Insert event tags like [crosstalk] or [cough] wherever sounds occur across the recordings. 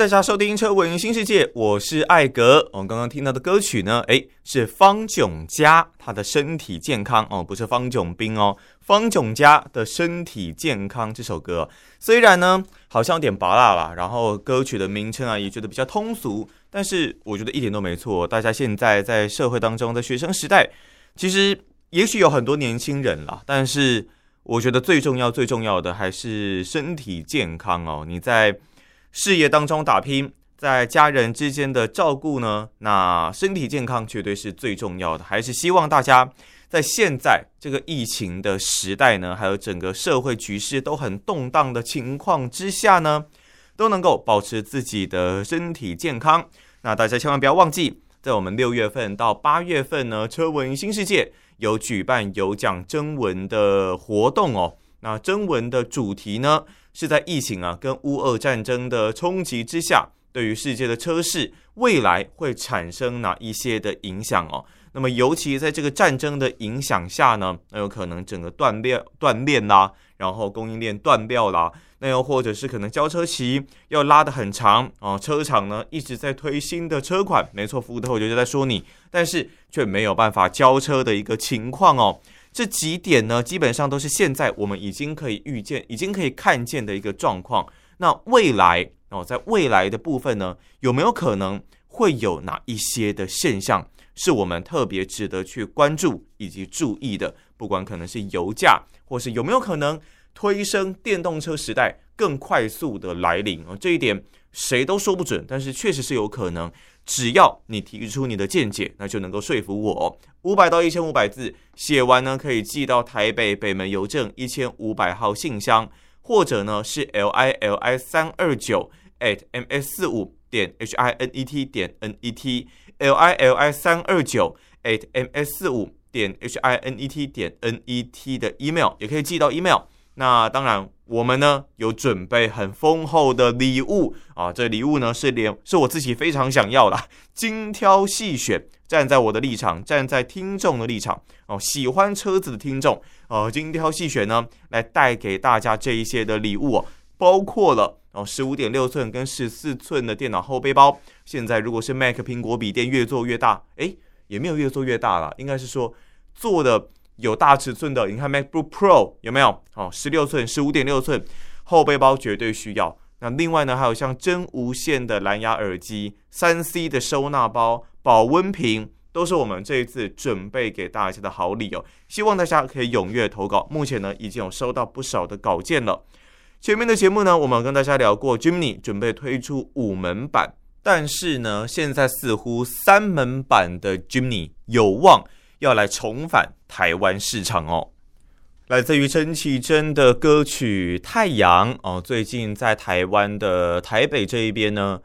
大家收听《车闻新世界》，我是艾格。我们刚刚听到的歌曲呢，诶，是方炯嘉他的身体健康哦，不是方炯斌哦，方炯嘉的身体健康这首歌，虽然呢好像有点拔辣了，然后歌曲的名称啊也觉得比较通俗，但是我觉得一点都没错。大家现在在社会当中的学生时代，其实也许有很多年轻人啦，但是我觉得最重要、最重要的还是身体健康哦。你在事业当中打拼，在家人之间的照顾呢，那身体健康绝对是最重要的。还是希望大家在现在这个疫情的时代呢，还有整个社会局势都很动荡的情况之下呢，都能够保持自己的身体健康。那大家千万不要忘记，在我们六月份到八月份呢，车闻新世界有举办有奖征文的活动哦。那征文的主题呢，是在疫情啊跟乌俄战争的冲击之下，对于世界的车市未来会产生哪一些的影响哦？那么尤其在这个战争的影响下呢，那有可能整个断链断链啦，然后供应链断掉啦，那又或者是可能交车期要拉得很长啊，车厂呢一直在推新的车款，没错，福特我就在说你，但是却没有办法交车的一个情况哦。这几点呢，基本上都是现在我们已经可以预见、已经可以看见的一个状况。那未来哦，在未来的部分呢，有没有可能会有哪一些的现象，是我们特别值得去关注以及注意的？不管可能是油价，或是有没有可能推升电动车时代更快速的来临啊？这一点谁都说不准，但是确实是有可能。只要你提出你的见解，那就能够说服我。五百到一千五百字写完呢，可以寄到台北北门邮政一千五百号信箱，或者呢是 l i l i 三二九 at m s 四五点 h i n e t 点 n e t l i l i 三二九 at m s 四五点 h i n e t 点 n e t 的 email 也可以寄到 email。那当然，我们呢有准备很丰厚的礼物。啊，这礼物呢是连是我自己非常想要的，精挑细选，站在我的立场，站在听众的立场。哦，喜欢车子的听众哦，精挑细选呢，来带给大家这一些的礼物哦，包括了哦十五点六寸跟十四寸的电脑后背包，现在如果是 Mac 苹果笔电越做越大，诶，也没有越做越大了，应该是说做的。有大尺寸的，你看 MacBook Pro 有没有？哦，十六寸、十五点六寸后背包绝对需要。那另外呢，还有像真无线的蓝牙耳机、三 C 的收纳包、保温瓶，都是我们这一次准备给大家的好礼哦。希望大家可以踊跃投稿。目前呢，已经有收到不少的稿件了。前面的节目呢，我们跟大家聊过，Jimny 准备推出五门版，但是呢，现在似乎三门版的 Jimny 有望。要来重返台湾市场哦，来自于陈绮贞的歌曲《太阳》哦，最近在台湾的台北这一边呢，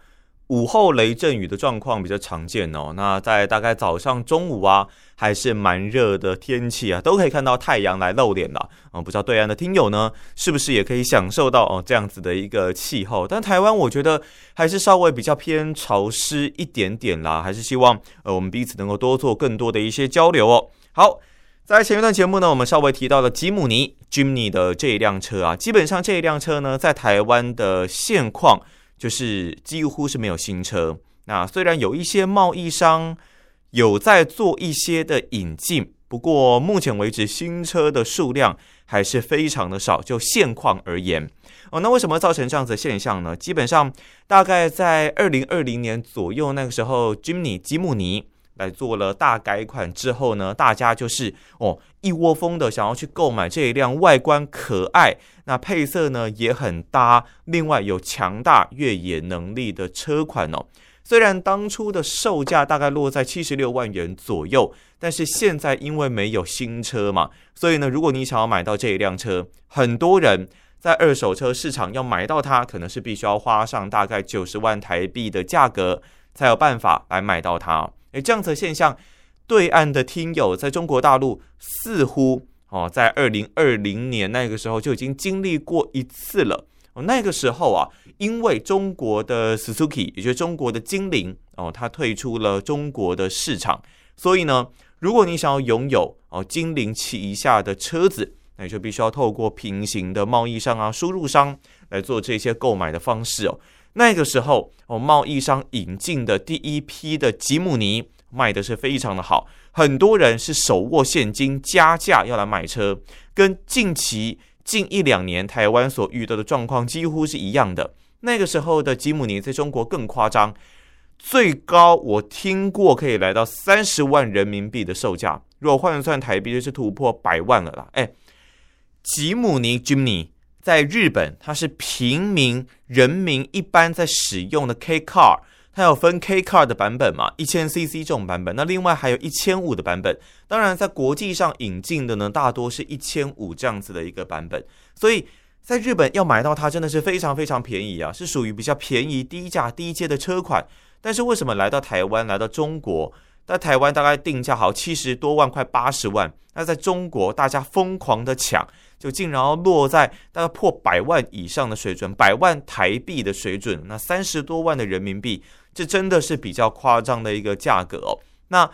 午后雷阵雨的状况比较常见哦。那在大概早上、中午啊，还是蛮热的天气啊，都可以看到太阳来露脸了啊。不知道对岸的听友呢，是不是也可以享受到哦这样子的一个气候？但台湾我觉得还是稍微比较偏潮湿一点点啦，还是希望呃我们彼此能够多做更多的一些交流哦。好，在前一段节目呢，我们稍微提到了吉姆尼 Jimny 的这一辆车啊，基本上这一辆车呢，在台湾的现况就是几乎是没有新车。那虽然有一些贸易商有在做一些的引进，不过目前为止新车的数量还是非常的少。就现况而言，哦，那为什么造成这样子的现象呢？基本上大概在二零二零年左右那个时候，Jimny 吉姆尼。来做了大改款之后呢，大家就是哦一窝蜂的想要去购买这一辆外观可爱、那配色呢也很搭，另外有强大越野能力的车款哦。虽然当初的售价大概落在七十六万元左右，但是现在因为没有新车嘛，所以呢，如果你想要买到这一辆车，很多人在二手车市场要买到它，可能是必须要花上大概九十万台币的价格，才有办法来买到它。诶，这样子的现象，对岸的听友在中国大陆似乎哦，在二零二零年那个时候就已经经历过一次了哦，那个时候啊，因为中国的 Suzuki，也就是中国的精灵哦，它退出了中国的市场，所以呢，如果你想要拥有哦精灵旗下的车子，那你就必须要透过平行的贸易商啊、输入商来做这些购买的方式哦。那个时候哦，贸易商引进的第一批的吉姆尼卖的是非常的好，很多人是手握现金加价要来买车，跟近期。近一两年，台湾所遇到的状况几乎是一样的。那个时候的吉姆尼在中国更夸张，最高我听过可以来到三十万人民币的售价，如果换算台币就是突破百万了啦。哎，吉姆尼 Jimny 在日本，它是平民人民一般在使用的 K Car。它有分 K Car 的版本嘛，一千 CC 这种版本，那另外还有一千五的版本。当然，在国际上引进的呢，大多是一千五这样子的一个版本。所以在日本要买到它真的是非常非常便宜啊，是属于比较便宜、低价、低阶的车款。但是为什么来到台湾、来到中国，在台湾大概定价好七十多万、快八十万，那在中国大家疯狂的抢。就竟然要落在大概破百万以上的水准，百万台币的水准，那三十多万的人民币，这真的是比较夸张的一个价格哦。那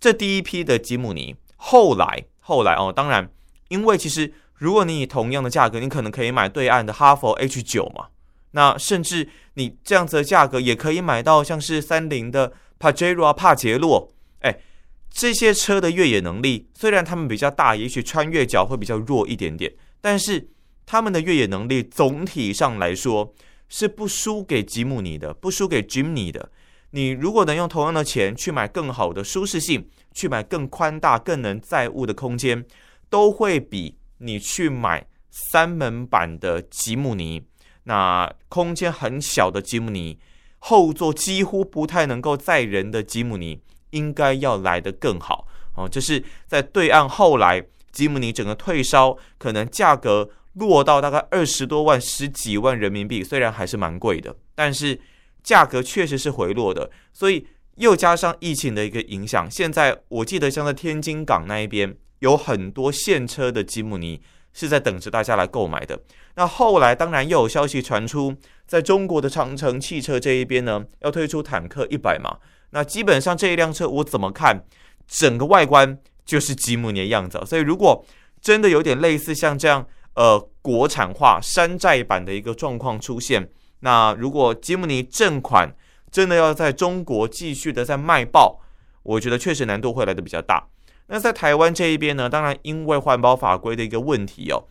这第一批的吉姆尼，后来后来哦，当然，因为其实如果你以同样的价格，你可能可以买对岸的哈佛 H 九嘛，那甚至你这样子的价格也可以买到像是三菱的帕杰罗、帕杰洛，哎。这些车的越野能力虽然它们比较大，也许穿越角会比较弱一点点，但是它们的越野能力总体上来说是不输给吉姆尼的，不输给 Jimny 的。你如果能用同样的钱去买更好的舒适性，去买更宽大、更能载物的空间，都会比你去买三门版的吉姆尼，那空间很小的吉姆尼，后座几乎不太能够载人的吉姆尼。应该要来得更好哦，就是在对岸后来吉姆尼整个退烧，可能价格落到大概二十多万、十几万人民币，虽然还是蛮贵的，但是价格确实是回落的。所以又加上疫情的一个影响，现在我记得像在天津港那一边有很多现车的吉姆尼是在等着大家来购买的。那后来当然又有消息传出，在中国的长城汽车这一边呢，要推出坦克一百嘛。那基本上这一辆车我怎么看，整个外观就是吉姆尼的样子。所以如果真的有点类似像这样，呃，国产化山寨版的一个状况出现，那如果吉姆尼正款真的要在中国继续的在卖爆，我觉得确实难度会来的比较大。那在台湾这一边呢，当然因为环保法规的一个问题哦，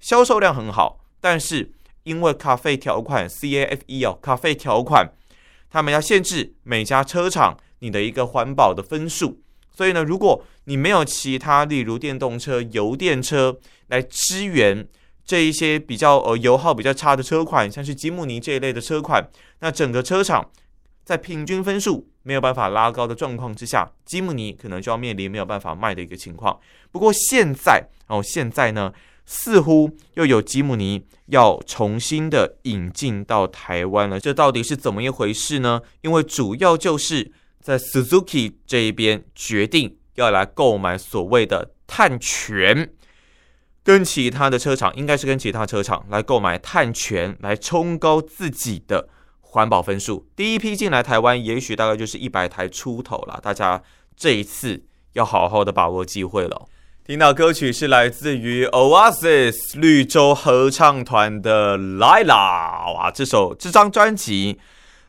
销售量很好，但是因为卡费条款 CAFE 哦，卡费条款。他们要限制每家车厂你的一个环保的分数，所以呢，如果你没有其他，例如电动车、油电车来支援这一些比较呃油耗比较差的车款，像是吉姆尼这一类的车款，那整个车厂在平均分数没有办法拉高的状况之下，吉姆尼可能就要面临没有办法卖的一个情况。不过现在哦，现在呢？似乎又有吉姆尼要重新的引进到台湾了，这到底是怎么一回事呢？因为主要就是在 Suzuki 这一边决定要来购买所谓的碳权，跟其他的车厂应该是跟其他车厂来购买碳权，来冲高自己的环保分数。第一批进来台湾，也许大概就是一百台出头了，大家这一次要好好的把握机会了。听到歌曲是来自于 Oasis 绿洲合唱团的《Lila》哇，这首这张专辑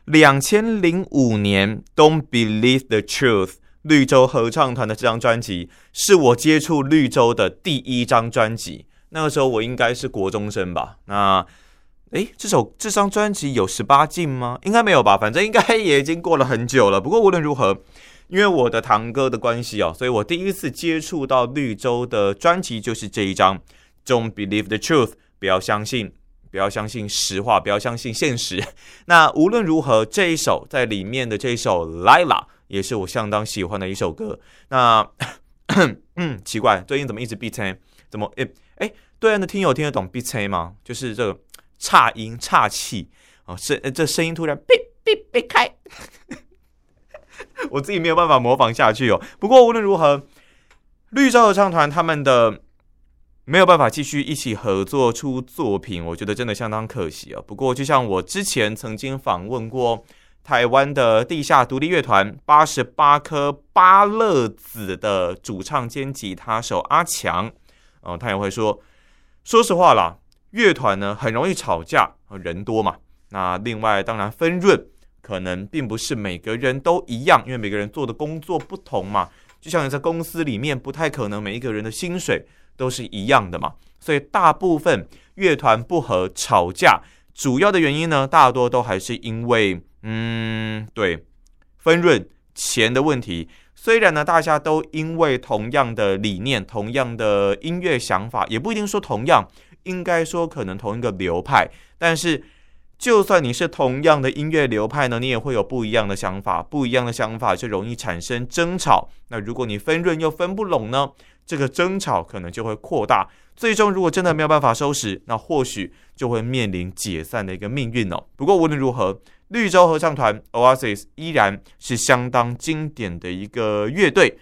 两千零五年 Don't Believe the Truth 绿洲合唱团的这张专辑是我接触绿洲的第一张专辑，那个时候我应该是国中生吧？那诶，这首这张专辑有十八禁吗？应该没有吧？反正应该也已经过了很久了。不过无论如何。因为我的堂哥的关系哦，所以我第一次接触到绿洲的专辑就是这一张《Don't Believe the Truth》，不要相信，不要相信实话，不要相信现实。[laughs] 那无论如何，这一首在里面的这一首《Lila》也是我相当喜欢的一首歌。那 [coughs] 嗯，奇怪，最近怎么一直闭嘴？怎么诶诶，对岸的听友听得懂闭嘴吗？就是这个差音差气啊，声这声音突然哔哔哔开。[laughs] 我自己没有办法模仿下去哦。不过无论如何，绿洲合唱团他们的没有办法继续一起合作出作品，我觉得真的相当可惜啊。不过，就像我之前曾经访问过台湾的地下独立乐团八十八颗八乐子的主唱兼吉他手阿强，哦，他也会说，说实话啦，乐团呢很容易吵架，人多嘛。那另外，当然分润可能并不是每个人都一样，因为每个人做的工作不同嘛。就像你在公司里面，不太可能每一个人的薪水。都是一样的嘛，所以大部分乐团不合吵架，主要的原因呢，大多都还是因为，嗯，对，分润钱的问题。虽然呢，大家都因为同样的理念、同样的音乐想法，也不一定说同样，应该说可能同一个流派，但是就算你是同样的音乐流派呢，你也会有不一样的想法，不一样的想法就容易产生争吵。那如果你分润又分不拢呢？这个争吵可能就会扩大，最终如果真的没有办法收拾，那或许就会面临解散的一个命运哦。不过无论如何，绿洲合唱团 Oasis 依然是相当经典的一个乐队，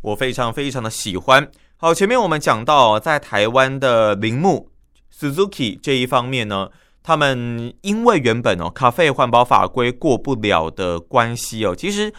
我非常非常的喜欢。好，前面我们讲到在台湾的铃木 Suzuki 这一方面呢，他们因为原本哦卡费环保法规过不了的关系哦，其实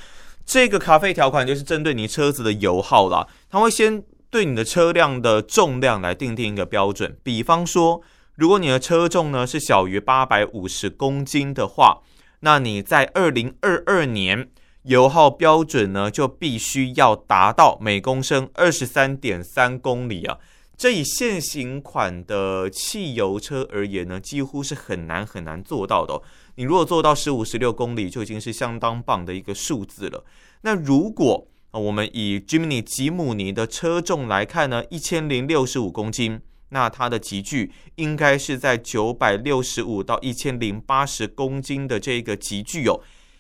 这个卡费条款就是针对你车子的油耗啦，他会先。对你的车辆的重量来订定一个标准，比方说，如果你的车重呢是小于八百五十公斤的话，那你在二零二二年油耗标准呢就必须要达到每公升二十三点三公里啊。这以现行款的汽油车而言呢，几乎是很难很难做到的。你如果做到十五、十六公里，就已经是相当棒的一个数字了。那如果啊我们以 Jimny 吉姆尼的车重来看呢，一千零六十五公斤，那它的级距应该是在九百六十五到一千零八十公斤的这个级距哦。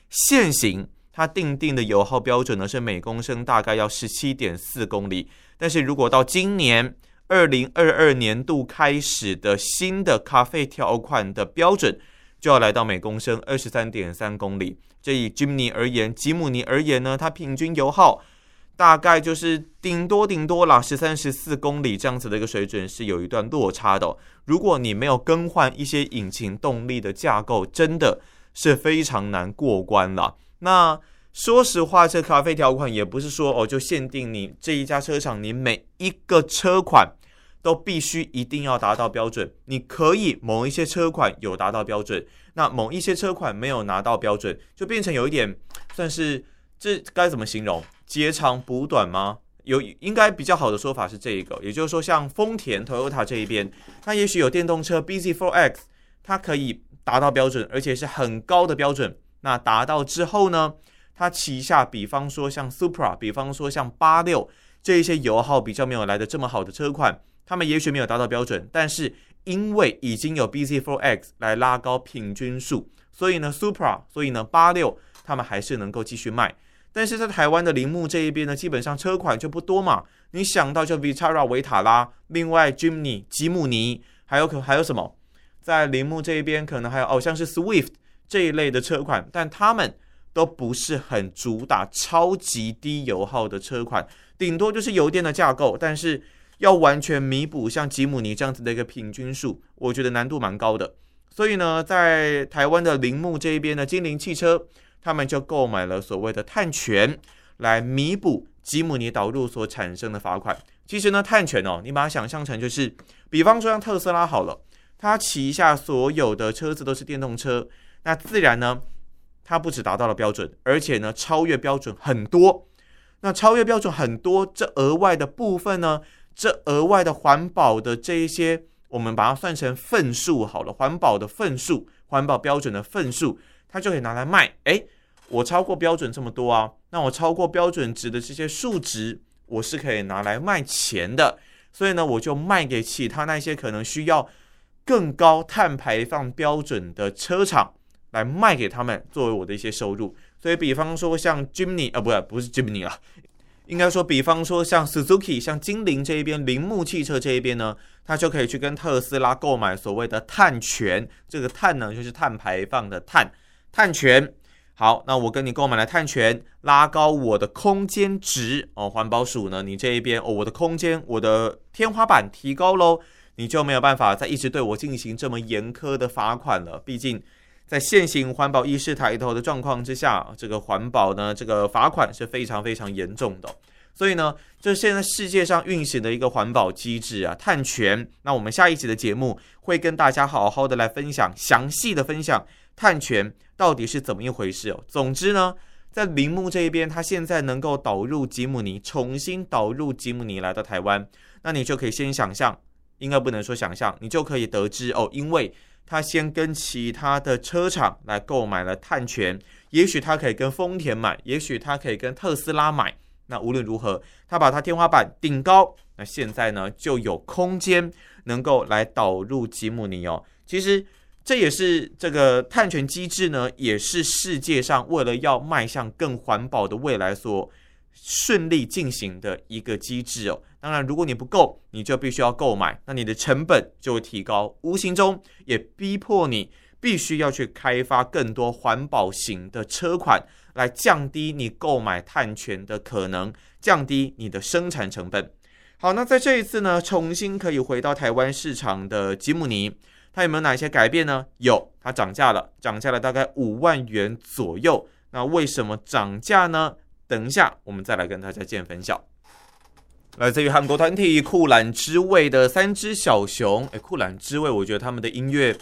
现行它定定的油耗标准呢是每公升大概要十七点四公里，但是如果到今年二零二二年度开始的新的咖啡条款的标准，就要来到每公升二十三点三公里。这以 Jimny 而言，吉姆尼而言呢，它平均油耗大概就是顶多顶多啦，十三十四公里这样子的一个水准是有一段落差的。如果你没有更换一些引擎动力的架构，真的是非常难过关了。那说实话，这咖啡条款也不是说哦，就限定你这一家车厂，你每一个车款都必须一定要达到标准。你可以某一些车款有达到标准。那某一些车款没有拿到标准，就变成有一点算是这该怎么形容？截长补短吗？有应该比较好的说法是这一个，也就是说，像丰田、Toyota 这一边，它也许有电动车 bZ4X，它可以达到标准，而且是很高的标准。那达到之后呢，它旗下比方说像 Supra，比方说像八六这一些油耗比较没有来的这么好的车款，他们也许没有达到标准，但是。因为已经有 bZ4X 来拉高平均数，所以呢，Supra，所以呢，八六他们还是能够继续卖。但是在台湾的铃木这一边呢，基本上车款就不多嘛。你想到就 Vitara 维塔拉，另外 Jimny 吉姆尼，还有可还有什么？在铃木这一边可能还有哦，像是 Swift 这一类的车款，但他们都不是很主打超级低油耗的车款，顶多就是油电的架构，但是。要完全弥补像吉姆尼这样子的一个平均数，我觉得难度蛮高的。所以呢，在台湾的铃木这一边的精灵汽车，他们就购买了所谓的碳权来弥补吉姆尼导入所产生的罚款。其实呢，碳权哦，你把它想象成就是，比方说像特斯拉好了，它旗下所有的车子都是电动车，那自然呢，它不只达到了标准，而且呢，超越标准很多。那超越标准很多，这额外的部分呢？这额外的环保的这一些，我们把它算成份数好了。环保的份数，环保标准的份数，它就可以拿来卖。诶，我超过标准这么多啊，那我超过标准值的这些数值，我是可以拿来卖钱的。所以呢，我就卖给其他那些可能需要更高碳排放标准的车厂来卖给他们，作为我的一些收入。所以，比方说像 Jimny 啊，不是不是 Jimny 啊。应该说，比方说像 Suzuki、像精灵这一边，铃木汽车这一边呢，它就可以去跟特斯拉购买所谓的碳权。这个碳呢，就是碳排放的碳，碳权。好，那我跟你购买了碳权，拉高我的空间值哦。环保署呢，你这一边哦，我的空间，我的天花板提高喽，你就没有办法再一直对我进行这么严苛的罚款了。毕竟，在现行环保意识抬头的状况之下，这个环保呢，这个罚款是非常非常严重的。所以呢，这是现在世界上运行的一个环保机制啊，碳权。那我们下一集的节目会跟大家好好的来分享，详细的分享碳权到底是怎么一回事哦。总之呢，在铃木这一边，它现在能够导入吉姆尼，重新导入吉姆尼来到台湾，那你就可以先想象，应该不能说想象，你就可以得知哦，因为他先跟其他的车厂来购买了碳权，也许他可以跟丰田买，也许他可以跟特斯拉买。那无论如何，他把他天花板顶高，那现在呢就有空间能够来导入吉姆尼哦。其实这也是这个碳权机制呢，也是世界上为了要迈向更环保的未来所顺利进行的一个机制哦。当然，如果你不够，你就必须要购买，那你的成本就会提高，无形中也逼迫你必须要去开发更多环保型的车款。来降低你购买碳权的可能，降低你的生产成本。好，那在这一次呢，重新可以回到台湾市场的吉姆尼，它有没有哪些改变呢？有，它涨价了，涨价了大概五万元左右。那为什么涨价呢？等一下我们再来跟大家见分晓。来自于韩国团体酷懒之味的三只小熊，诶，酷懒之味，我觉得他们的音乐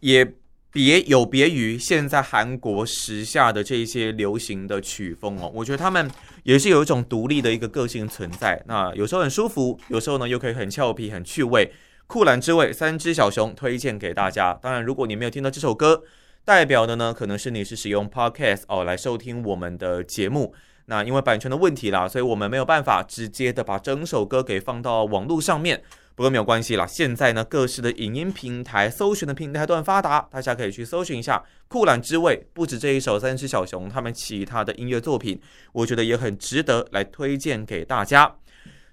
也。别有别于现在韩国时下的这些流行的曲风哦，我觉得他们也是有一种独立的一个个性存在。那有时候很舒服，有时候呢又可以很俏皮、很趣味。酷懒之味，三只小熊推荐给大家。当然，如果你没有听到这首歌，代表的呢可能是你是使用 Podcast 哦来收听我们的节目。那因为版权的问题啦，所以我们没有办法直接的把整首歌给放到网络上面。不过没有关系啦，现在呢，各式的影音平台搜寻的平台都很发达，大家可以去搜寻一下酷懒之味。不止这一首三只小熊，他们其他的音乐作品，我觉得也很值得来推荐给大家。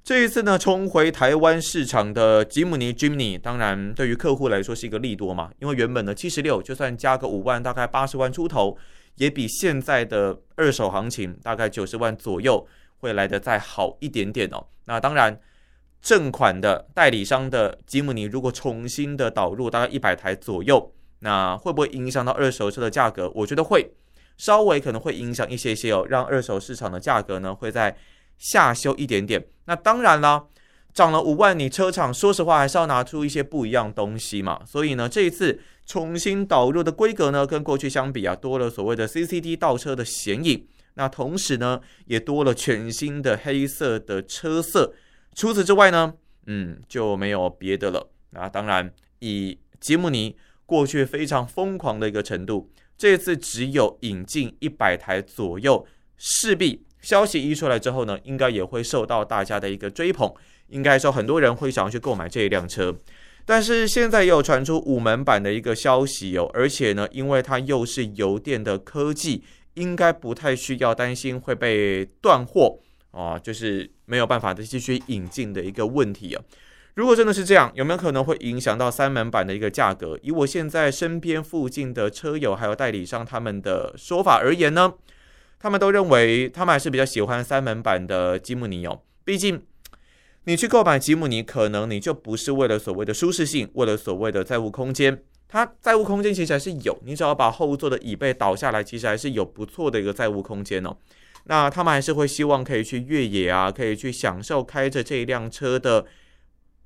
这一次呢，重回台湾市场的吉姆尼 Jimny，当然对于客户来说是一个利多嘛，因为原本的七十六，就算加个五万，大概八十万出头，也比现在的二手行情大概九十万左右会来得再好一点点哦。那当然。正款的代理商的吉姆尼，如果重新的导入大概一百台左右，那会不会影响到二手车的价格？我觉得会，稍微可能会影响一些些哦，让二手市场的价格呢会在下修一点点。那当然啦，涨了五万，你车厂说实话还是要拿出一些不一样东西嘛。所以呢，这一次重新导入的规格呢，跟过去相比啊，多了所谓的 CCD 倒车的显影，那同时呢，也多了全新的黑色的车色。除此之外呢，嗯，就没有别的了。那当然，以吉姆尼过去非常疯狂的一个程度，这次只有引进一百台左右，势必消息一出来之后呢，应该也会受到大家的一个追捧。应该说，很多人会想要去购买这一辆车。但是现在也有传出五门版的一个消息哦，而且呢，因为它又是油电的科技，应该不太需要担心会被断货。啊，就是没有办法再继续引进的一个问题啊。如果真的是这样，有没有可能会影响到三门版的一个价格？以我现在身边附近的车友还有代理商他们的说法而言呢，他们都认为他们还是比较喜欢三门版的吉姆尼哦。毕竟你去购买吉姆尼，可能你就不是为了所谓的舒适性，为了所谓的载物空间。它载物空间其实还是有，你只要把后座的椅背倒下来，其实还是有不错的一个载物空间哦。那他们还是会希望可以去越野啊，可以去享受开着这一辆车的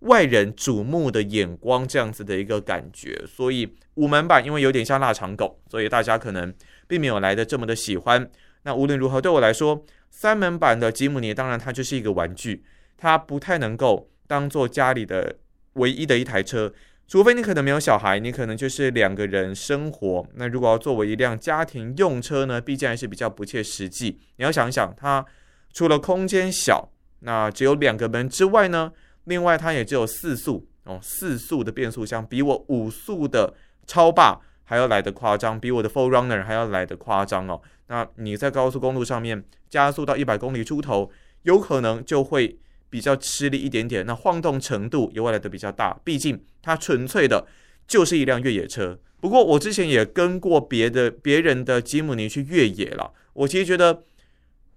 外人瞩目的眼光这样子的一个感觉。所以五门版因为有点像腊肠狗，所以大家可能并没有来得这么的喜欢。那无论如何，对我来说，三门版的吉姆尼当然它就是一个玩具，它不太能够当做家里的唯一的一台车。除非你可能没有小孩，你可能就是两个人生活。那如果要作为一辆家庭用车呢，毕竟还是比较不切实际。你要想想，它除了空间小，那只有两个门之外呢，另外它也只有四速哦，四速的变速箱比我五速的超霸还要来得夸张，比我的 4Runner 还要来得夸张哦。那你在高速公路上面加速到一百公里出头，有可能就会。比较吃力一点点，那晃动程度也会来的比较大，毕竟它纯粹的就是一辆越野车。不过我之前也跟过别的别人的吉姆尼去越野了，我其实觉得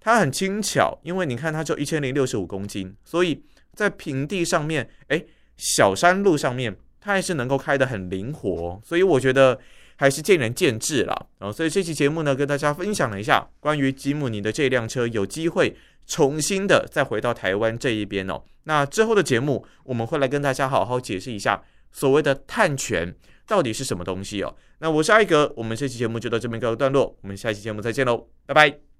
它很轻巧，因为你看它就一千零六十五公斤，所以在平地上面，诶，小山路上面，它还是能够开得很灵活，所以我觉得还是见仁见智了啊所以这期节目呢，跟大家分享了一下关于吉姆尼的这辆车，有机会重新的再回到台湾这一边哦。那之后的节目，我们会来跟大家好好解释一下所谓的碳权。到底是什么东西哦？那我是艾格，我们这期节目就到这边告一段落，我们下期节目再见喽，拜拜。